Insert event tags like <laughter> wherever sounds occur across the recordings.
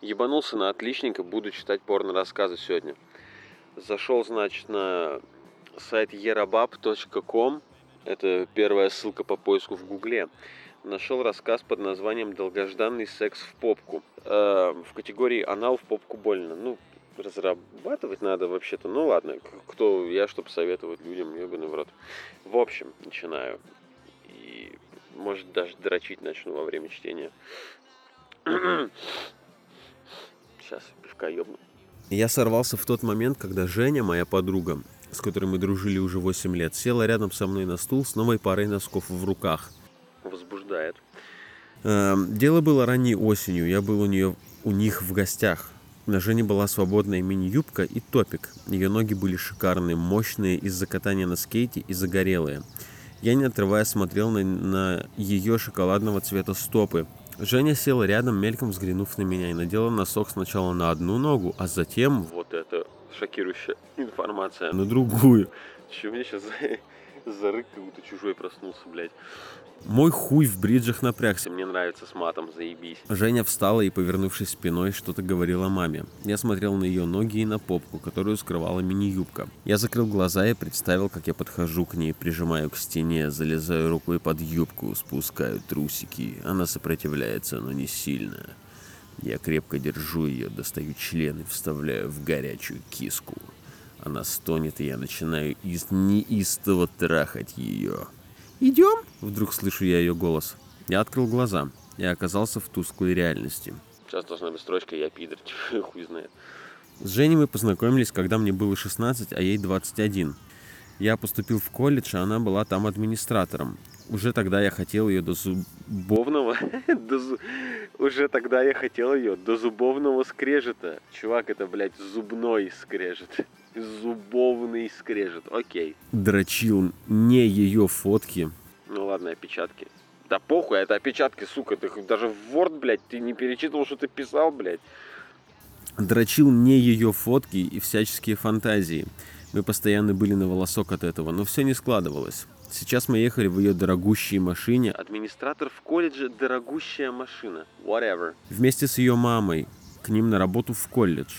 Ебанулся на отличника, буду читать порно-рассказы сегодня. Зашел, значит, на сайт yerabab.com. Это первая ссылка по поиску в Гугле. Нашел рассказ под названием «Долгожданный секс в попку». Э, в категории «Анал в попку больно». Ну, разрабатывать надо вообще-то. Ну ладно, кто я, чтобы советовать людям, ебаный в рот. В общем, начинаю. И, может, даже дрочить начну во время чтения. <clears throat> Сейчас пивка ёбну. Я сорвался в тот момент, когда Женя, моя подруга, с которой мы дружили уже 8 лет, села рядом со мной на стул с новой парой носков в руках. Возбуждает. Эм, дело было ранней осенью. Я был у нее у них в гостях. На Жене была свободная мини-юбка и топик. Ее ноги были шикарные, мощные из-за катания на скейте и загорелые. Я не отрываясь смотрел на, на ее шоколадного цвета стопы, Женя села рядом, мельком взглянув на меня, и надела носок сначала на одну ногу, а затем... Вот это шокирующая информация. На другую. Че мне сейчас за, за рык, как будто чужой проснулся, блядь. Мой хуй в бриджах напрягся. Мне нравится с матом, заебись. Женя встала и, повернувшись спиной, что-то говорила маме. Я смотрел на ее ноги и на попку, которую скрывала мини-юбка. Я закрыл глаза и представил, как я подхожу к ней, прижимаю к стене, залезаю рукой под юбку, спускаю трусики. Она сопротивляется, но не сильно. Я крепко держу ее, достаю член и вставляю в горячую киску. Она стонет, и я начинаю из неистово трахать ее. «Идем?» — вдруг слышу я ее голос. Я открыл глаза и оказался в тусклой реальности. Сейчас должна быть строчка «Я пидор», <laughs> хуй знает. С Женей мы познакомились, когда мне было 16, а ей 21. Я поступил в колледж, а она была там администратором. Уже тогда я хотел ее до зубовного... <laughs> Уже тогда я хотел ее до зубовного скрежета. Чувак, это, блядь, зубной скрежет. Зубовный скрежет. Окей. Дрочил не ее фотки. Ну ладно, опечатки. Да похуй, это опечатки, сука. Ты даже в Word, блядь, ты не перечитывал, что ты писал, блядь. Дрочил не ее фотки и всяческие фантазии. Мы постоянно были на волосок от этого, но все не складывалось. Сейчас мы ехали в ее дорогущей машине. Администратор в колледже – дорогущая машина. Whatever. Вместе с ее мамой. К ним на работу в колледж.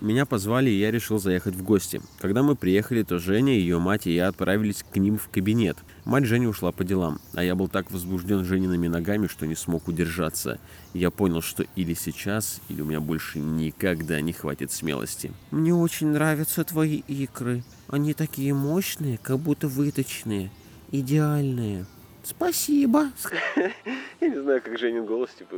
Меня позвали, и я решил заехать в гости. Когда мы приехали, то Женя, ее мать и я отправились к ним в кабинет. Мать Жени ушла по делам, а я был так возбужден Жениными ногами, что не смог удержаться. я понял, что или сейчас, или у меня больше никогда не хватит смелости. «Мне очень нравятся твои икры. Они такие мощные, как будто выточные. Идеальные. Спасибо!» <laughs> Я не знаю, как Женин голос, типа,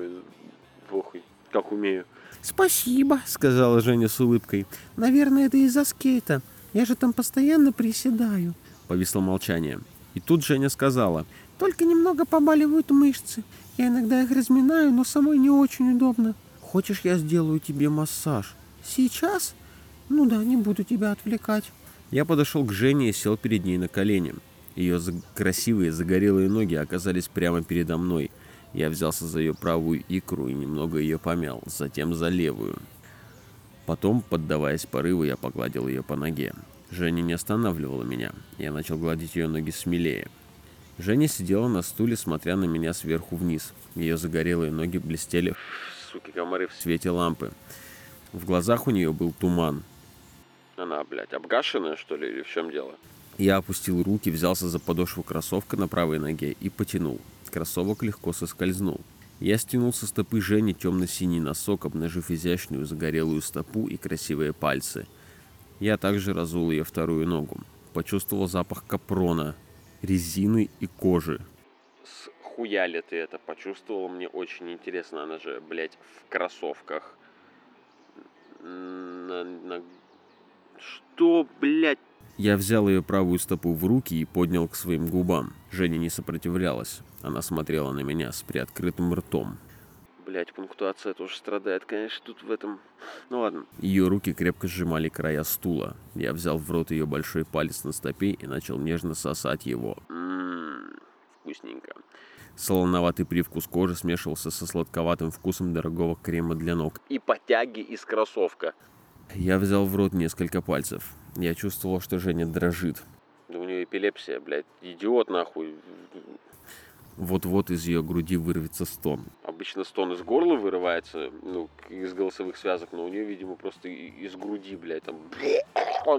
похуй, как умею. «Спасибо», — сказала Женя с улыбкой. «Наверное, это из-за скейта. Я же там постоянно приседаю». Повисло молчание. И тут Женя сказала. «Только немного побаливают мышцы. Я иногда их разминаю, но самой не очень удобно. Хочешь, я сделаю тебе массаж? Сейчас? Ну да, не буду тебя отвлекать». Я подошел к Жене и сел перед ней на колени. Ее красивые загорелые ноги оказались прямо передо мной — я взялся за ее правую икру и немного ее помял, затем за левую. Потом, поддаваясь порыву, я погладил ее по ноге. Женя не останавливала меня. Я начал гладить ее ноги смелее. Женя сидела на стуле, смотря на меня сверху вниз. Ее загорелые ноги блестели, суки, комары, в свете лампы. В глазах у нее был туман. Она, блядь, обгашенная, что ли, или в чем дело? Я опустил руки, взялся за подошву кроссовка на правой ноге и потянул. Кроссовок легко соскользнул. Я стянул со стопы Жени темно-синий носок, обнажив изящную загорелую стопу и красивые пальцы. Я также разул ее вторую ногу. Почувствовал запах капрона, резины и кожи. С хуя ли ты это почувствовал? Мне очень интересно. Она же, блядь, в кроссовках. На, на... Что, блядь? Я взял ее правую стопу в руки и поднял к своим губам. Женя не сопротивлялась. Она смотрела на меня с приоткрытым ртом. Блять, пунктуация тоже страдает, конечно, тут в этом... Ну ладно. Ее руки крепко сжимали края стула. Я взял в рот ее большой палец на стопе и начал нежно сосать его. Ммм, вкусненько. Солоноватый привкус кожи смешивался со сладковатым вкусом дорогого крема для ног. И потяги из кроссовка. Я взял в рот несколько пальцев. Я чувствовал, что Женя дрожит. Да у нее эпилепсия, блядь. Идиот нахуй. Вот-вот из ее груди вырвется стон. Обычно стон из горла вырывается, ну, из голосовых связок, но у нее, видимо, просто из груди, блядь, там,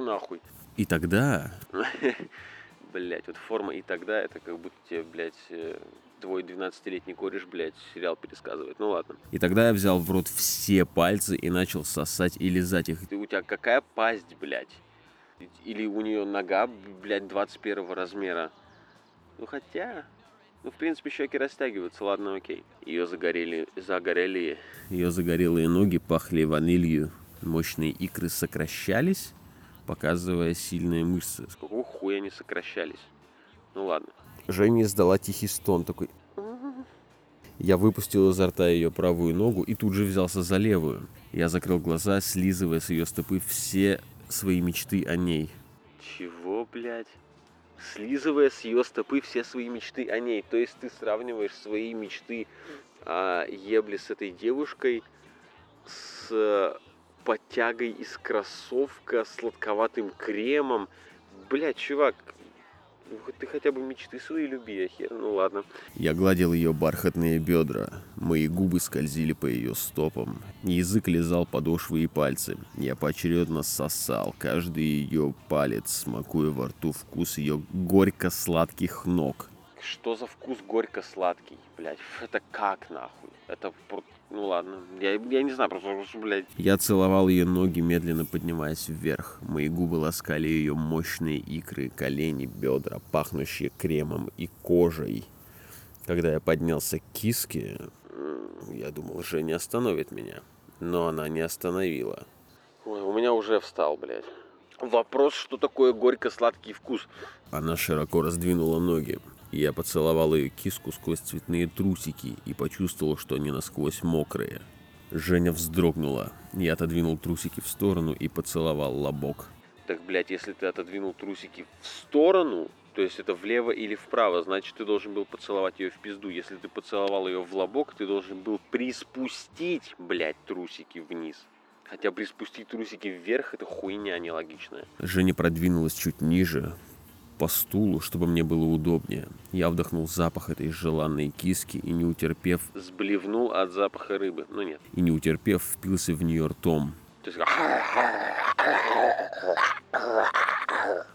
нахуй. И тогда... <laughs> Блять, вот форма и тогда это как будто тебе, блядь, э, твой 12-летний кореш, блядь, сериал пересказывает. Ну ладно. И тогда я взял в рот все пальцы и начал сосать и лизать их. Ты, у тебя какая пасть, блядь? Или у нее нога, блядь, 21 размера? Ну хотя... Ну, в принципе, щеки растягиваются, ладно, окей. Ее загорели, загорели... Ее загорелые ноги пахли ванилью. Мощные икры сокращались, показывая сильные мышцы. С какого хуя они сокращались? Ну ладно. Женя издала тихий стон такой. Я выпустил изо рта ее правую ногу и тут же взялся за левую. Я закрыл глаза, слизывая с ее стопы все свои мечты о ней. Чего, блядь? Слизывая с ее стопы все свои мечты о ней. То есть ты сравниваешь свои мечты о ебле с этой девушкой с подтягой из кроссовка, сладковатым кремом. Блядь, чувак, ну, ты хотя бы мечты свои люби, хер, ну ладно. Я гладил ее бархатные бедра. Мои губы скользили по ее стопам. Язык лизал подошвы и пальцы. Я поочередно сосал каждый ее палец, смакуя во рту вкус ее горько-сладких ног. Что за вкус горько-сладкий, блядь? Это как нахуй? Это ну ладно, я, я не знаю, просто, блядь. Я целовал ее ноги, медленно поднимаясь вверх. Мои губы ласкали ее мощные икры, колени, бедра, пахнущие кремом и кожей. Когда я поднялся к киске, я думал, Женя остановит меня. Но она не остановила. Ой, у меня уже встал, блядь. Вопрос, что такое горько-сладкий вкус? Она широко раздвинула ноги. Я поцеловал ее киску сквозь цветные трусики и почувствовал, что они насквозь мокрые. Женя вздрогнула. Я отодвинул трусики в сторону и поцеловал лобок. Так, блядь, если ты отодвинул трусики в сторону, то есть это влево или вправо, значит, ты должен был поцеловать ее в пизду. Если ты поцеловал ее в лобок, ты должен был приспустить, блядь, трусики вниз. Хотя приспустить трусики вверх, это хуйня нелогичная. Женя продвинулась чуть ниже, по стулу, чтобы мне было удобнее. Я вдохнул запах этой желанной киски и, не утерпев, сблевнул от запаха рыбы. Ну нет. И, не утерпев, впился в нее ртом. То есть...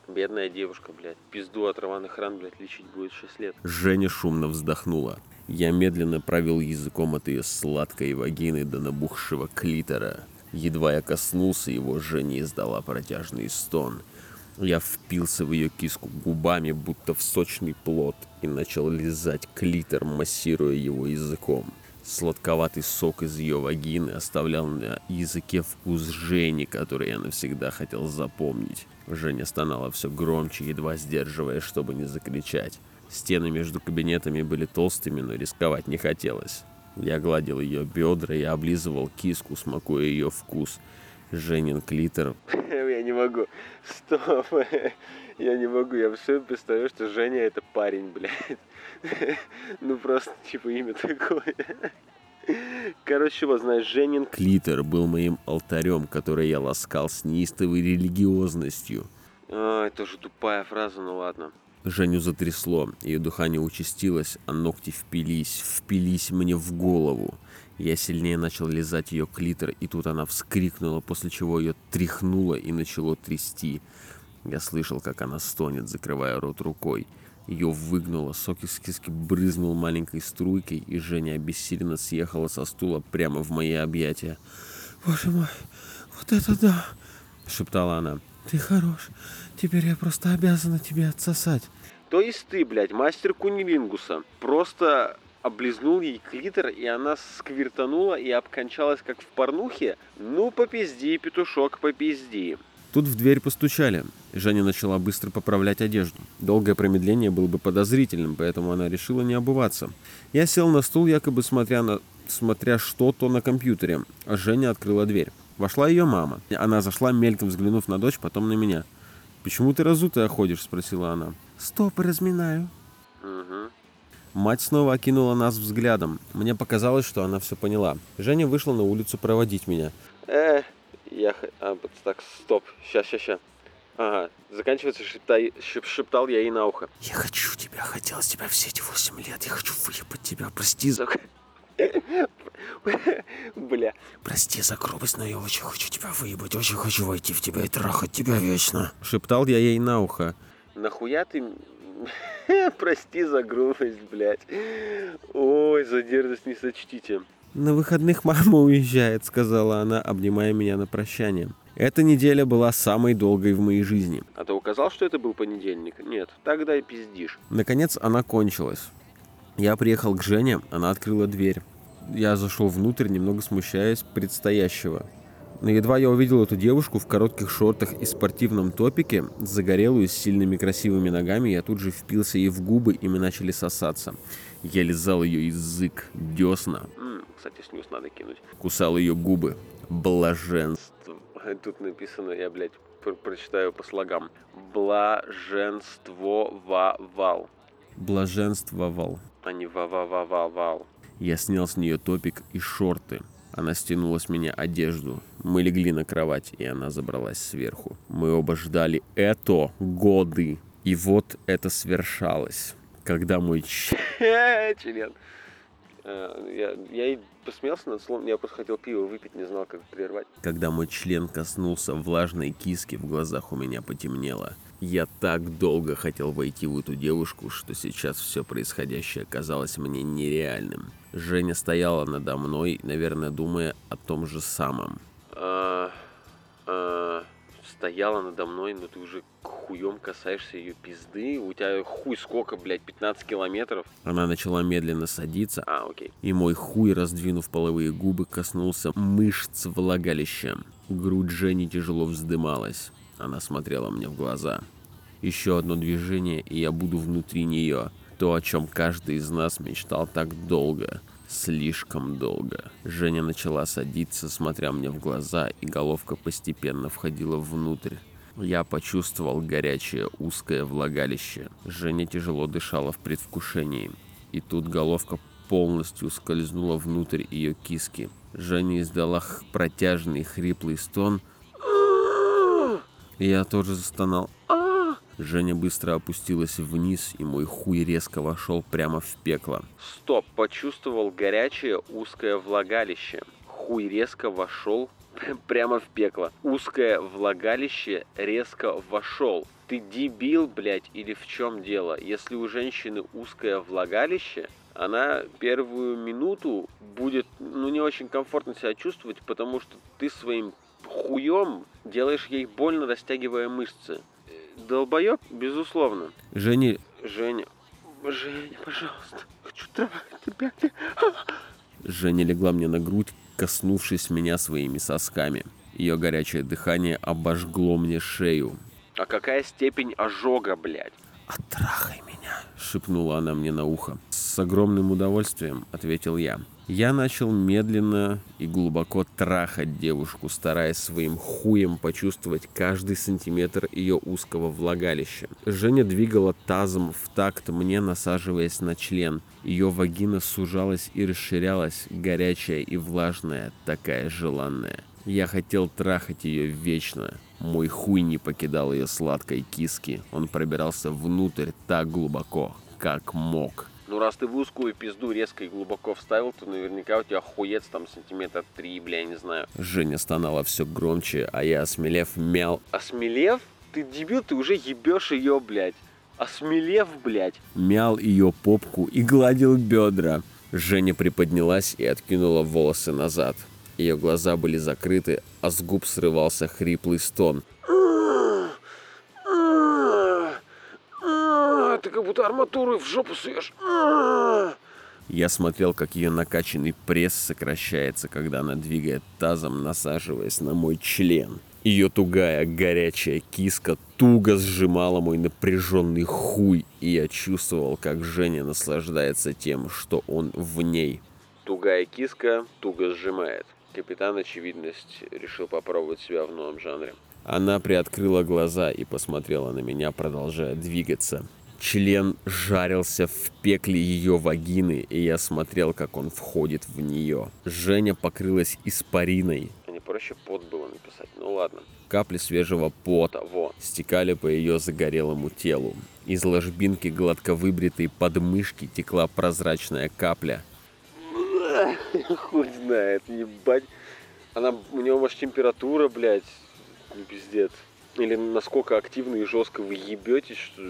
Бедная девушка, блядь. Пизду от рваных ран, блядь, лечить будет 6 лет. Женя шумно вздохнула. Я медленно провел языком от ее сладкой вагины до набухшего клитора. Едва я коснулся его, Женя издала протяжный стон – я впился в ее киску губами, будто в сочный плод, и начал лизать клитор, массируя его языком. Сладковатый сок из ее вагины оставлял на языке вкус Жени, который я навсегда хотел запомнить. Женя стонала все громче, едва сдерживая, чтобы не закричать. Стены между кабинетами были толстыми, но рисковать не хотелось. Я гладил ее бедра и облизывал киску, смакуя ее вкус – Женин клитор. <laughs> Не могу. Стоп. Я не могу. Я все представляю, что Женя это парень, блядь. Ну просто типа имя такое. Короче, вот знаешь, Женин клитор был моим алтарем, который я ласкал с неистовой религиозностью. А, это же тупая фраза, ну ладно. Женю затрясло, ее дыхание участилось, а ногти впились, впились мне в голову. Я сильнее начал лизать ее клитор, и тут она вскрикнула, после чего ее тряхнуло и начало трясти. Я слышал, как она стонет, закрывая рот рукой. Ее выгнуло, сок из киски брызнул маленькой струйкой, и Женя обессиленно съехала со стула прямо в мои объятия. «Боже мой, вот это да!» — шептала она. «Ты хорош. Теперь я просто обязана тебе отсосать». То есть ты, блядь, мастер кунилингуса. Просто облизнул ей клитор, и она сквертанула и обкончалась, как в порнухе. Ну, попизди, петушок, попизди. Тут в дверь постучали. Женя начала быстро поправлять одежду. Долгое промедление было бы подозрительным, поэтому она решила не обуваться. Я сел на стул, якобы смотря, на... смотря что-то на компьютере, а Женя открыла дверь. Вошла ее мама. Она зашла, мельком взглянув на дочь, потом на меня. «Почему ты разутая ходишь?» – спросила она. «Стопы разминаю». «Угу. Мать снова окинула нас взглядом. Мне показалось, что она все поняла. Женя вышла на улицу проводить меня. Э, я... А, так, стоп. Сейчас, сейчас, сейчас. Ага, заканчивается шептай, шеп- шептал я ей на ухо. Я хочу тебя, хотел с тебя все эти восемь лет. Я хочу выебать тебя. Прости за... <laughs> Бля. Прости за грубость, но я очень хочу тебя выебать. Очень хочу войти в тебя и трахать тебя вечно. Шептал я ей на ухо. Нахуя ты... <laughs> Прости за грубость, блядь. Ой, за дерзость не сочтите. На выходных мама уезжает, сказала она, обнимая меня на прощание. Эта неделя была самой долгой в моей жизни. А ты указал, что это был понедельник? Нет, тогда и пиздишь. Наконец она кончилась. Я приехал к Жене, она открыла дверь. Я зашел внутрь, немного смущаясь предстоящего. Но едва я увидел эту девушку в коротких шортах и спортивном топике, загорелую, с сильными красивыми ногами, я тут же впился ей в губы, и мы начали сосаться. Я лизал ее язык, десна, кстати, снюс надо кинуть. кусал ее губы. Блаженство. Тут написано, я, блядь, пр- прочитаю по слогам. Блаженствовал, Блаженствовал. а не ва-ва-ва-ва-вал. Я снял с нее топик и шорты. Она стянула с меня одежду. Мы легли на кровать, и она забралась сверху. Мы оба ждали это годы. И вот это свершалось. Когда мой. <laughs> Член. Э, Я, я и посмеялся над словом, я просто хотел пиво выпить, не знал, как прервать. Когда мой член коснулся влажной киски, в глазах у меня потемнело. Я так долго хотел войти в эту девушку, что сейчас все происходящее казалось мне нереальным. Женя стояла надо мной, наверное, думая о том же самом. А, а, стояла надо мной, но ты уже хуем касаешься ее пизды. У тебя хуй сколько, блядь, 15 километров? Она начала медленно садиться, А, окей. и мой хуй, раздвинув половые губы, коснулся мышц влагалища. Грудь Жени тяжело вздымалась. Она смотрела мне в глаза. Еще одно движение, и я буду внутри нее. То, о чем каждый из нас мечтал так долго. Слишком долго. Женя начала садиться, смотря мне в глаза, и головка постепенно входила внутрь. Я почувствовал горячее узкое влагалище. Женя тяжело дышала в предвкушении. И тут головка полностью скользнула внутрь ее киски. Женя издала протяжный хриплый стон. Я тоже застонал. Женя быстро опустилась вниз, и мой хуй резко вошел прямо в пекло. Стоп, почувствовал горячее узкое влагалище. Хуй резко вошел прямо в пекло. Узкое влагалище резко вошел. Ты дебил, блядь, или в чем дело? Если у женщины узкое влагалище, она первую минуту будет, ну, не очень комфортно себя чувствовать, потому что ты своим хуем делаешь ей больно, растягивая мышцы. Долбоеб, безусловно. Женя Женя, Женя, пожалуйста, хочу трахать тебя. Женя легла мне на грудь, коснувшись меня своими сосками. Ее горячее дыхание обожгло мне шею. А какая степень ожога, блядь? «Оттрахай меня», — шепнула она мне на ухо. «С огромным удовольствием», — ответил я. Я начал медленно и глубоко трахать девушку, стараясь своим хуем почувствовать каждый сантиметр ее узкого влагалища. Женя двигала тазом в такт мне, насаживаясь на член. Ее вагина сужалась и расширялась, горячая и влажная, такая желанная. Я хотел трахать ее вечно. Мой хуй не покидал ее сладкой киски. Он пробирался внутрь так глубоко, как мог. Ну, раз ты в узкую пизду резко и глубоко вставил, то наверняка у тебя хуец там сантиметр три, бля, я не знаю. Женя стонала все громче, а я, осмелев, мял, Осмелев? Ты дебил, ты уже ебешь ее, блядь. Осмелев, блядь. мял ее попку и гладил бедра. Женя приподнялась и откинула волосы назад. Ее глаза были закрыты, а с губ срывался хриплый стон. Ты как будто арматуру в жопу суешь. Я смотрел, как ее накачанный пресс сокращается, когда она двигает тазом, насаживаясь на мой член. Ее тугая, горячая киска туго сжимала мой напряженный хуй, и я чувствовал, как Женя наслаждается тем, что он в ней. Тугая киска туго сжимает. Капитан Очевидность решил попробовать себя в новом жанре. Она приоткрыла глаза и посмотрела на меня, продолжая двигаться. Член жарился в пекле ее вагины, и я смотрел, как он входит в нее. Женя покрылась испариной. Не проще пот было написать? Ну ладно. Капли свежего пота Во. стекали по ее загорелому телу. Из ложбинки гладко выбритой подмышки текла прозрачная капля. <laughs> Хуй знает, ебать. Она, у него, может, температура, блядь, ну, пиздец. Или насколько активно и жестко вы ебетесь, что,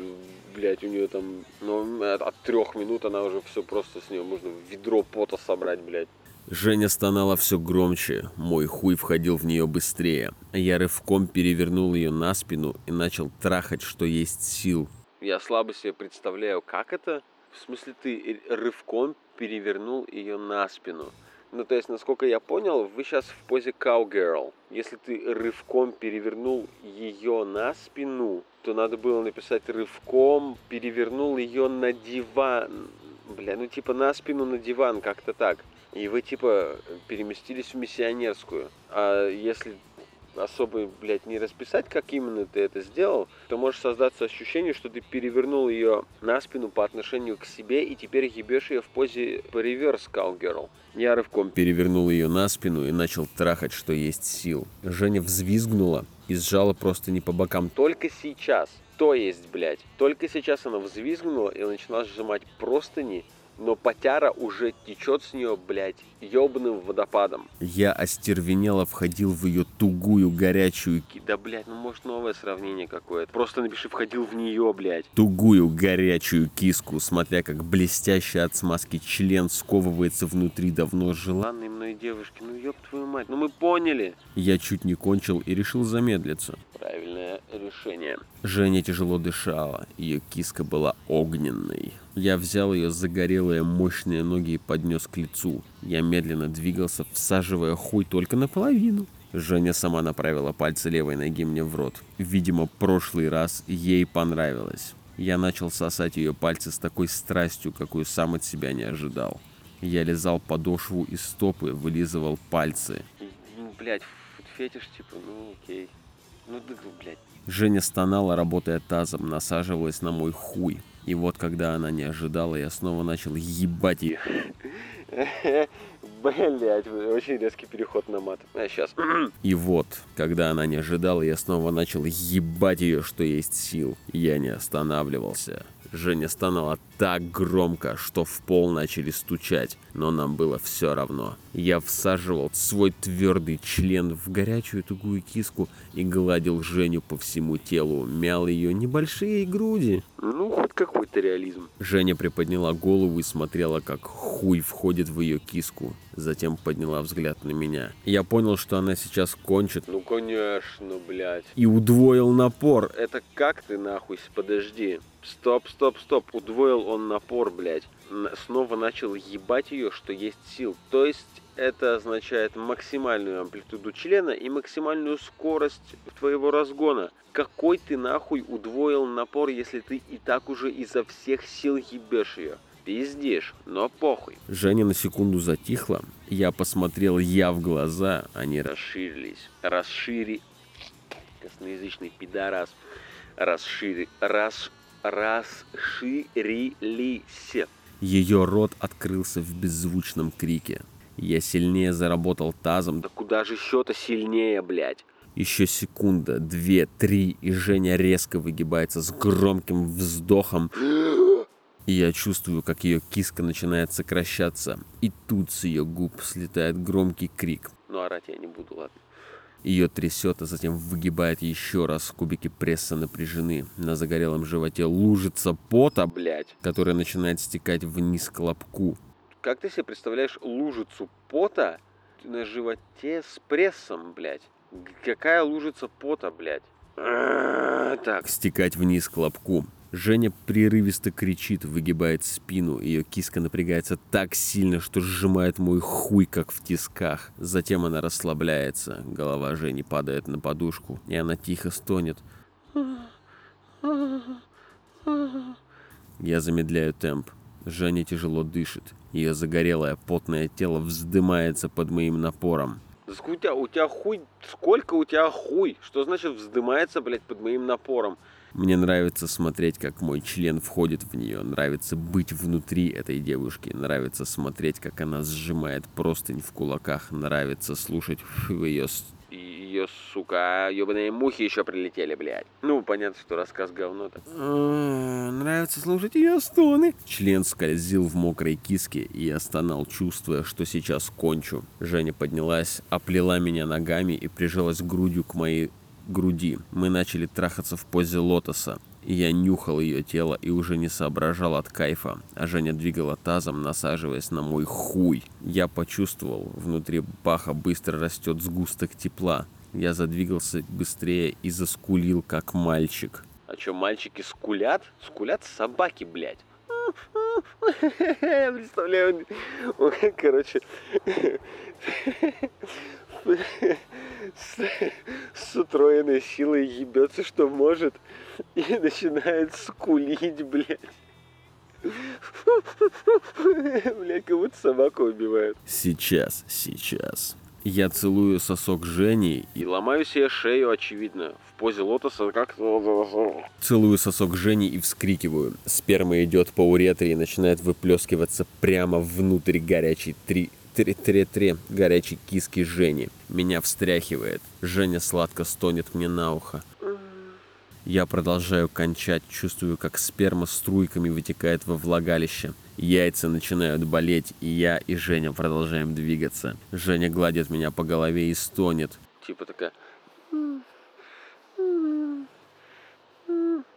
блядь, у нее там, ну, от, от трех минут она уже все просто с нее можно ведро пота собрать, блядь. Женя стонала все громче, мой хуй входил в нее быстрее. Я рывком перевернул ее на спину и начал трахать, что есть сил. Я слабо себе представляю, как это? В смысле, ты рывком перевернул ее на спину? Ну, то есть, насколько я понял, вы сейчас в позе cowgirl. Если ты рывком перевернул ее на спину, то надо было написать рывком перевернул ее на диван. Бля, ну типа на спину на диван, как-то так. И вы типа переместились в миссионерскую. А если особо, блядь, не расписать, как именно ты это сделал, то может создаться ощущение, что ты перевернул ее на спину по отношению к себе и теперь ебешь ее в позе реверс cowgirl. Я рывком перевернул ее на спину и начал трахать, что есть сил. Женя взвизгнула и сжала просто не по бокам. Только сейчас, то есть, блядь, только сейчас она взвизгнула и начала сжимать простыни, но потяра уже течет с нее, блядь, ебаным водопадом. Я остервенело входил в ее тугую, горячую... Да, блядь, ну может новое сравнение какое-то. Просто напиши «входил в нее», блядь. Тугую, горячую киску, смотря как блестящий от смазки член сковывается внутри давно желанной мной девушки. Ну, ёб твою мать, ну мы поняли. Я чуть не кончил и решил замедлиться. Правильное решение. Женя тяжело дышала, ее киска была огненной. Я взял ее загорелые мощные ноги и поднес к лицу. Я медленно двигался, всаживая хуй только наполовину. Женя сама направила пальцы левой ноги мне в рот. Видимо, прошлый раз ей понравилось. Я начал сосать ее пальцы с такой страстью, какую сам от себя не ожидал. Я лизал подошву и стопы, вылизывал пальцы. Ну, блядь, фетиш, типа, ну окей. Ну, блядь. Женя стонала, работая тазом, насаживалась на мой хуй. И вот когда она не ожидала, я снова начал ебать ее. <laughs> Блять, очень резкий переход на мат. А сейчас. И вот, когда она не ожидала, я снова начал ебать ее, что есть сил. Я не останавливался. Женя стонала так громко, что в пол начали стучать, но нам было все равно. Я всаживал свой твердый член в горячую тугую киску и гладил Женю по всему телу, мял ее небольшие груди. Ну, хоть какой-то реализм. Женя приподняла голову и смотрела, как хуй входит в ее киску. Затем подняла взгляд на меня. Я понял, что она сейчас кончит. Ну, конечно, блядь. И удвоил напор. Это как ты нахуй? Подожди. Стоп, стоп, стоп. Удвоил он напор, блядь. Снова начал ебать ее, что есть сил. То есть это означает максимальную амплитуду члена и максимальную скорость твоего разгона. Какой ты нахуй удвоил напор, если ты и так уже изо всех сил ебешь ее? Пиздишь, но похуй. Женя на секунду затихла. Я посмотрел я в глаза, они расширились. Расшири... Косноязычный пидорас. Расшири... Рас расширились. Ее рот открылся в беззвучном крике. Я сильнее заработал тазом. Да куда же еще-то сильнее, блядь? Еще секунда, две, три, и Женя резко выгибается с громким вздохом. И я чувствую, как ее киска начинает сокращаться. И тут с ее губ слетает громкий крик. Ну, орать я не буду, ладно. Ее трясет, а затем выгибает еще раз. Кубики пресса напряжены. На загорелом животе лужица пота, блядь, которая начинает стекать вниз к лобку. Как ты себе представляешь лужицу пота на животе с прессом, блядь? Какая лужица пота, блядь? <clears throat> Так. Стекать вниз к лобку. Женя прерывисто кричит, выгибает спину. Ее киска напрягается так сильно, что сжимает мой хуй, как в тисках. Затем она расслабляется. Голова Жени падает на подушку, и она тихо стонет. Я замедляю темп. Женя тяжело дышит. Ее загорелое, потное тело вздымается под моим напором. У тебя, у тебя хуй... Сколько у тебя хуй? Что значит вздымается, блядь, под моим напором? Мне нравится смотреть, как мой член входит в нее. Нравится быть внутри этой девушки. Нравится смотреть, как она сжимает простынь в кулаках. Нравится слушать <laughs> ее... Ее сука, ебаные мухи еще прилетели, блядь. Ну, понятно, что рассказ говно-то. А, нравится слушать ее стоны. Член скользил в мокрой киске, и я стонал, чувствуя, что сейчас кончу. Женя поднялась, оплела меня ногами и прижалась грудью к моей груди. Мы начали трахаться в позе лотоса. Я нюхал ее тело и уже не соображал от кайфа, а Женя двигала тазом, насаживаясь на мой хуй. Я почувствовал, внутри паха быстро растет сгусток тепла. Я задвигался быстрее и заскулил, как мальчик. А что, мальчики скулят? Скулят собаки, блядь. <laughs> Представляю, короче, <laughs> с, утроенной силой ебется, что может, и начинает скулить, блядь. Блядь, как будто собаку убивают. Сейчас, сейчас. Я целую сосок Жени и ломаю себе шею, очевидно. В позе лотоса как Целую сосок Жени и вскрикиваю. Сперма идет по уретре и начинает выплескиваться прямо внутрь горячей три Тре-тре-тре горячей киски Жени. Меня встряхивает. Женя сладко стонет мне на ухо. Я продолжаю кончать, чувствую, как сперма струйками вытекает во влагалище. Яйца начинают болеть, и я и Женя продолжаем двигаться. Женя гладит меня по голове и стонет. Типа такая...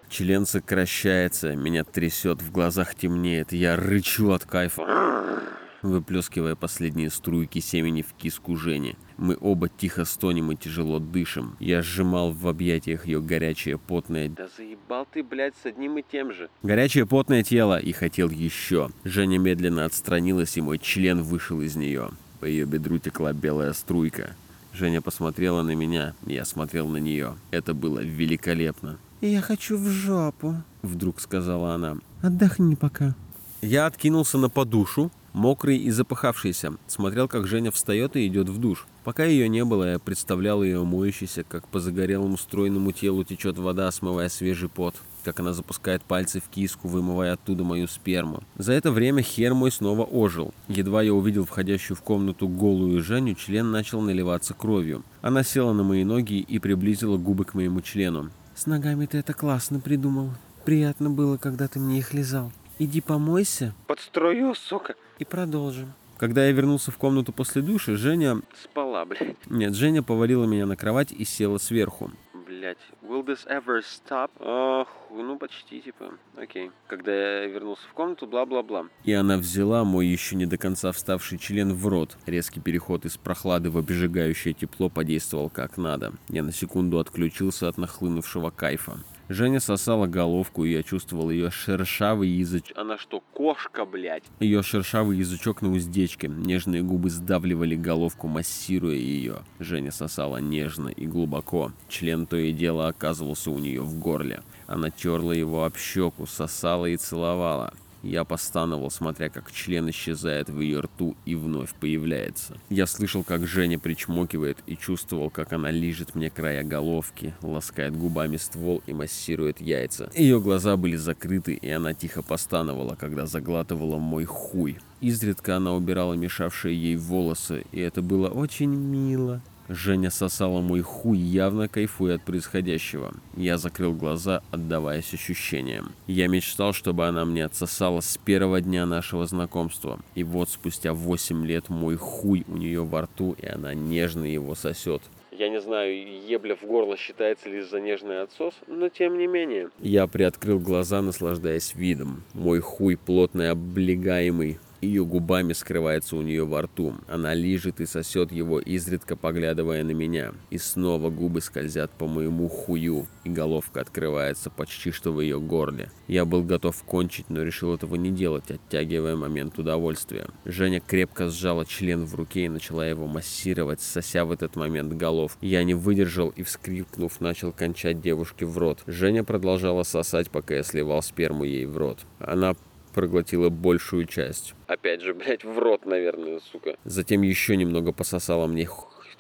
Член сокращается, меня трясет, в глазах темнеет, я рычу от кайфа выплескивая последние струйки семени в киску Жени. Мы оба тихо стонем и тяжело дышим. Я сжимал в объятиях ее горячее потное... Да заебал ты, блядь, с одним и тем же. Горячее потное тело и хотел еще. Женя медленно отстранилась, и мой член вышел из нее. По ее бедру текла белая струйка. Женя посмотрела на меня, я смотрел на нее. Это было великолепно. «Я хочу в жопу», — вдруг сказала она. «Отдохни пока». Я откинулся на подушу, мокрый и запыхавшийся, смотрел, как Женя встает и идет в душ. Пока ее не было, я представлял ее моющейся, как по загорелому стройному телу течет вода, смывая свежий пот, как она запускает пальцы в киску, вымывая оттуда мою сперму. За это время хер мой снова ожил. Едва я увидел входящую в комнату голую Женю, член начал наливаться кровью. Она села на мои ноги и приблизила губы к моему члену. «С ногами ты это классно придумал. Приятно было, когда ты мне их лизал. Иди помойся. Подстрою, сука. И продолжим. Когда я вернулся в комнату после души, Женя... Спала, блядь. Нет, Женя повалила меня на кровать и села сверху. Блять, will this ever stop? Ох, ну почти, типа. Окей. Когда я вернулся в комнату, бла-бла-бла. И она взяла мой еще не до конца вставший член в рот. Резкий переход из прохлады в обжигающее тепло подействовал как надо. Я на секунду отключился от нахлынувшего кайфа. Женя сосала головку, и я чувствовал ее шершавый язычок. Она что, кошка, блядь? Ее шершавый язычок на уздечке. Нежные губы сдавливали головку, массируя ее. Женя сосала нежно и глубоко. Член то и дело оказывался у нее в горле. Она терла его об щеку, сосала и целовала. Я постановал, смотря как член исчезает в ее рту и вновь появляется. Я слышал, как Женя причмокивает и чувствовал, как она лижет мне края головки, ласкает губами ствол и массирует яйца. Ее глаза были закрыты, и она тихо постановала, когда заглатывала мой хуй. Изредка она убирала мешавшие ей волосы, и это было очень мило. Женя сосала мой хуй, явно кайфуя от происходящего. Я закрыл глаза, отдаваясь ощущениям. Я мечтал, чтобы она мне отсосала с первого дня нашего знакомства. И вот спустя 8 лет мой хуй у нее во рту, и она нежно его сосет. Я не знаю, ебля в горло считается ли за нежный отсос, но тем не менее. Я приоткрыл глаза, наслаждаясь видом. Мой хуй плотный, облегаемый, ее губами скрывается у нее во рту. Она лижет и сосет его, изредка поглядывая на меня. И снова губы скользят по моему хую, и головка открывается почти что в ее горле. Я был готов кончить, но решил этого не делать, оттягивая момент удовольствия. Женя крепко сжала член в руке и начала его массировать, сося в этот момент голов. Я не выдержал и, вскрикнув, начал кончать девушке в рот. Женя продолжала сосать, пока я сливал сперму ей в рот. Она проглотила большую часть. Опять же, блядь, в рот, наверное, сука. Затем еще немного пососала мне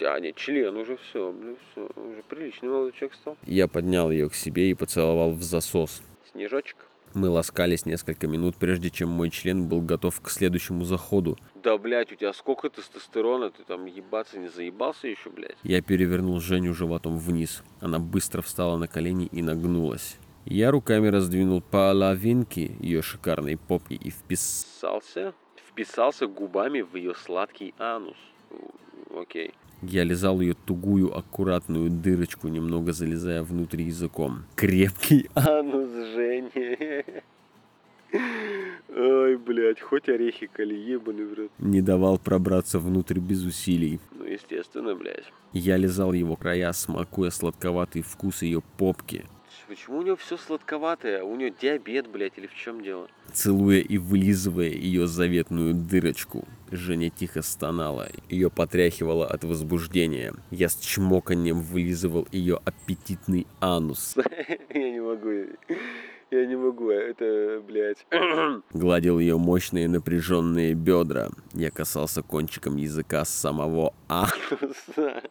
а, нет, член уже все, блин, все, уже приличный молодой человек стал. Я поднял ее к себе и поцеловал в засос. Снежочек. Мы ласкались несколько минут, прежде чем мой член был готов к следующему заходу. Да, блядь, у тебя сколько тестостерона? Ты там ебаться не заебался еще, блядь? Я перевернул Женю животом вниз. Она быстро встала на колени и нагнулась. Я руками раздвинул половинки ее шикарной попки и вписался... Вписался губами в ее сладкий анус. Окей. Я лизал ее тугую, аккуратную дырочку, немного залезая внутрь языком. Крепкий анус Жени. Ой, блядь, хоть орехи коли, ебаный в рот. Не давал пробраться внутрь без усилий. Ну, естественно, блядь. Я лизал его края, смакуя сладковатый вкус ее попки. Почему у него все сладковатое? У него диабет, блядь, или в чем дело? Целуя и вылизывая ее заветную дырочку, Женя тихо стонала. Ее потряхивало от возбуждения. Я с чмоканием вылизывал ее аппетитный анус. <laughs> Я не могу. Я не могу, это, блядь. <clears throat> Гладил ее мощные напряженные бедра. Я касался кончиком языка самого <laughs> ануса.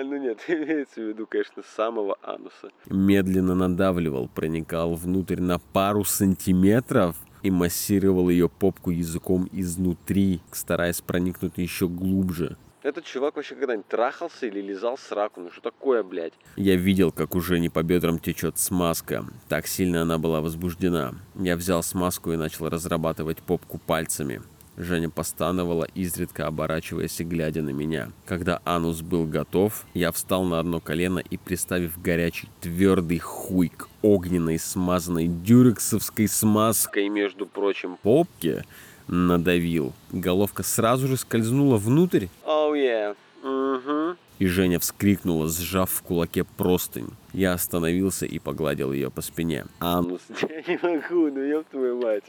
А, ну нет, <laughs> имеется в виду, конечно, самого ануса. Медленно надавливал, проникал внутрь на пару сантиметров и массировал ее попку языком изнутри, стараясь проникнуть еще глубже. Этот чувак вообще когда-нибудь трахался или лизал сраку? Ну что такое, блядь? Я видел, как уже не по бедрам течет смазка. Так сильно она была возбуждена. Я взял смазку и начал разрабатывать попку пальцами. Женя постановала, изредка оборачиваясь и глядя на меня. Когда анус был готов, я встал на одно колено и, приставив горячий твердый хуй к огненной смазанной дюрексовской смазкой, между прочим, попке, надавил. Головка сразу же скользнула внутрь. Oh yeah. Угу. И Женя вскрикнула, сжав в кулаке простынь. Я остановился и погладил ее по спине. Анус. <laughs> Я не могу, ну ёб твою мать.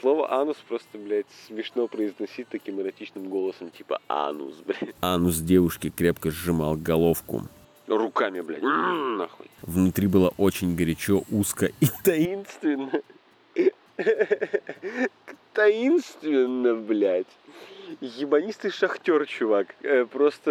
Слово анус просто, блядь, смешно произносить таким эротичным голосом, типа анус, блядь. Анус девушки крепко сжимал головку. Руками, блядь, нахуй. Внутри было очень горячо, узко и <laughs> таинственно. <laughs> Таинственно, блядь. Ебанистый шахтер, чувак. Э, просто...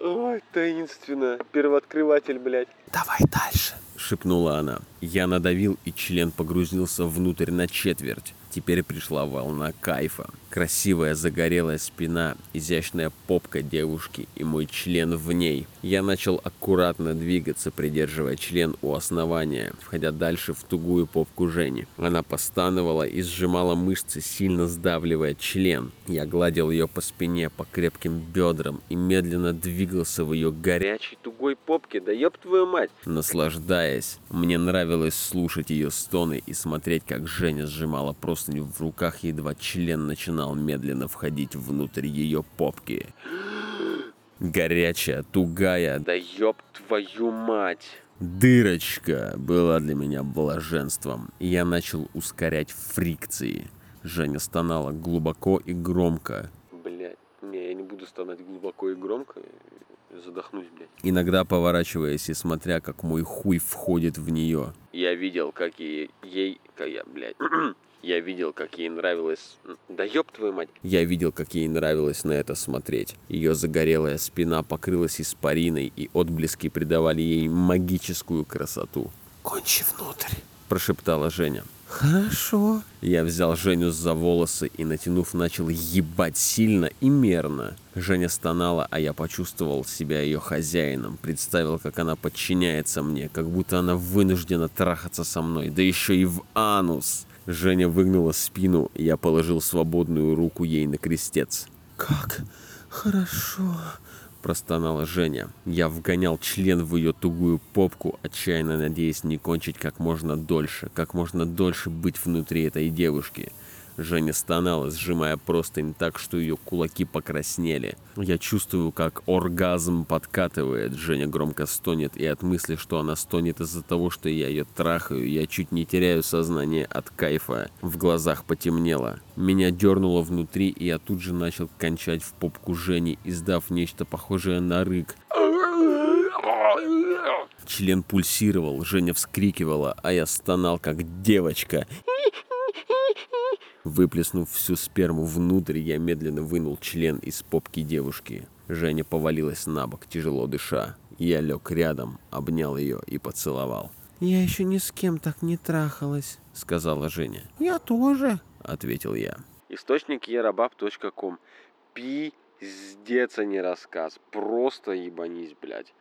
Ой, таинственно. Первооткрыватель, блядь. Давай дальше. Шепнула она. Я надавил, и член погрузился внутрь на четверть. Теперь пришла волна кайфа. Красивая загорелая спина, изящная попка девушки и мой член в ней. Я начал аккуратно двигаться, придерживая член у основания, входя дальше в тугую попку Жени. Она постановала и сжимала мышцы, сильно сдавливая член. Я гладил ее по спине, по крепким бедрам и медленно двигался в ее горячей тугой попке. Да ёб твою мать! Наслаждаясь, мне нравилось слушать ее стоны и смотреть, как Женя сжимала простыню в руках, едва член начинал медленно входить внутрь ее попки. Горячая, тугая, да ёб твою мать! Дырочка была для меня блаженством, я начал ускорять фрикции. Женя стонала глубоко и громко. Блять, не, я не буду стонать глубоко и громко задохнусь, блядь. Иногда поворачиваясь и смотря, как мой хуй входит в нее. Я видел, как ей, ей, как я, блядь, <clears throat> я видел, как ей нравилось... Да ёб твою мать! Я видел, как ей нравилось на это смотреть. Ее загорелая спина покрылась испариной, и отблески придавали ей магическую красоту. «Кончи внутрь!» – прошептала Женя. «Хорошо». Я взял Женю за волосы и, натянув, начал ебать сильно и мерно. Женя стонала, а я почувствовал себя ее хозяином. Представил, как она подчиняется мне, как будто она вынуждена трахаться со мной, да еще и в анус. Женя выгнула спину, я положил свободную руку ей на крестец. «Как хорошо!» Простонала Женя. Я вгонял член в ее тугую попку, отчаянно надеясь не кончить как можно дольше, как можно дольше быть внутри этой девушки. Женя стонала, сжимая простынь так, что ее кулаки покраснели. Я чувствую, как оргазм подкатывает. Женя громко стонет, и от мысли, что она стонет из-за того, что я ее трахаю, я чуть не теряю сознание от кайфа. В глазах потемнело. Меня дернуло внутри, и я тут же начал кончать в попку Жени, издав нечто похожее на рык. Член пульсировал, Женя вскрикивала, а я стонал, как девочка. Выплеснув всю сперму внутрь, я медленно вынул член из попки девушки. Женя повалилась на бок, тяжело дыша. Я лег рядом, обнял ее и поцеловал. «Я еще ни с кем так не трахалась», — сказала Женя. «Я тоже», — ответил я. Источник ярабаб.ком. Пиздец, а не рассказ. Просто ебанись, блядь.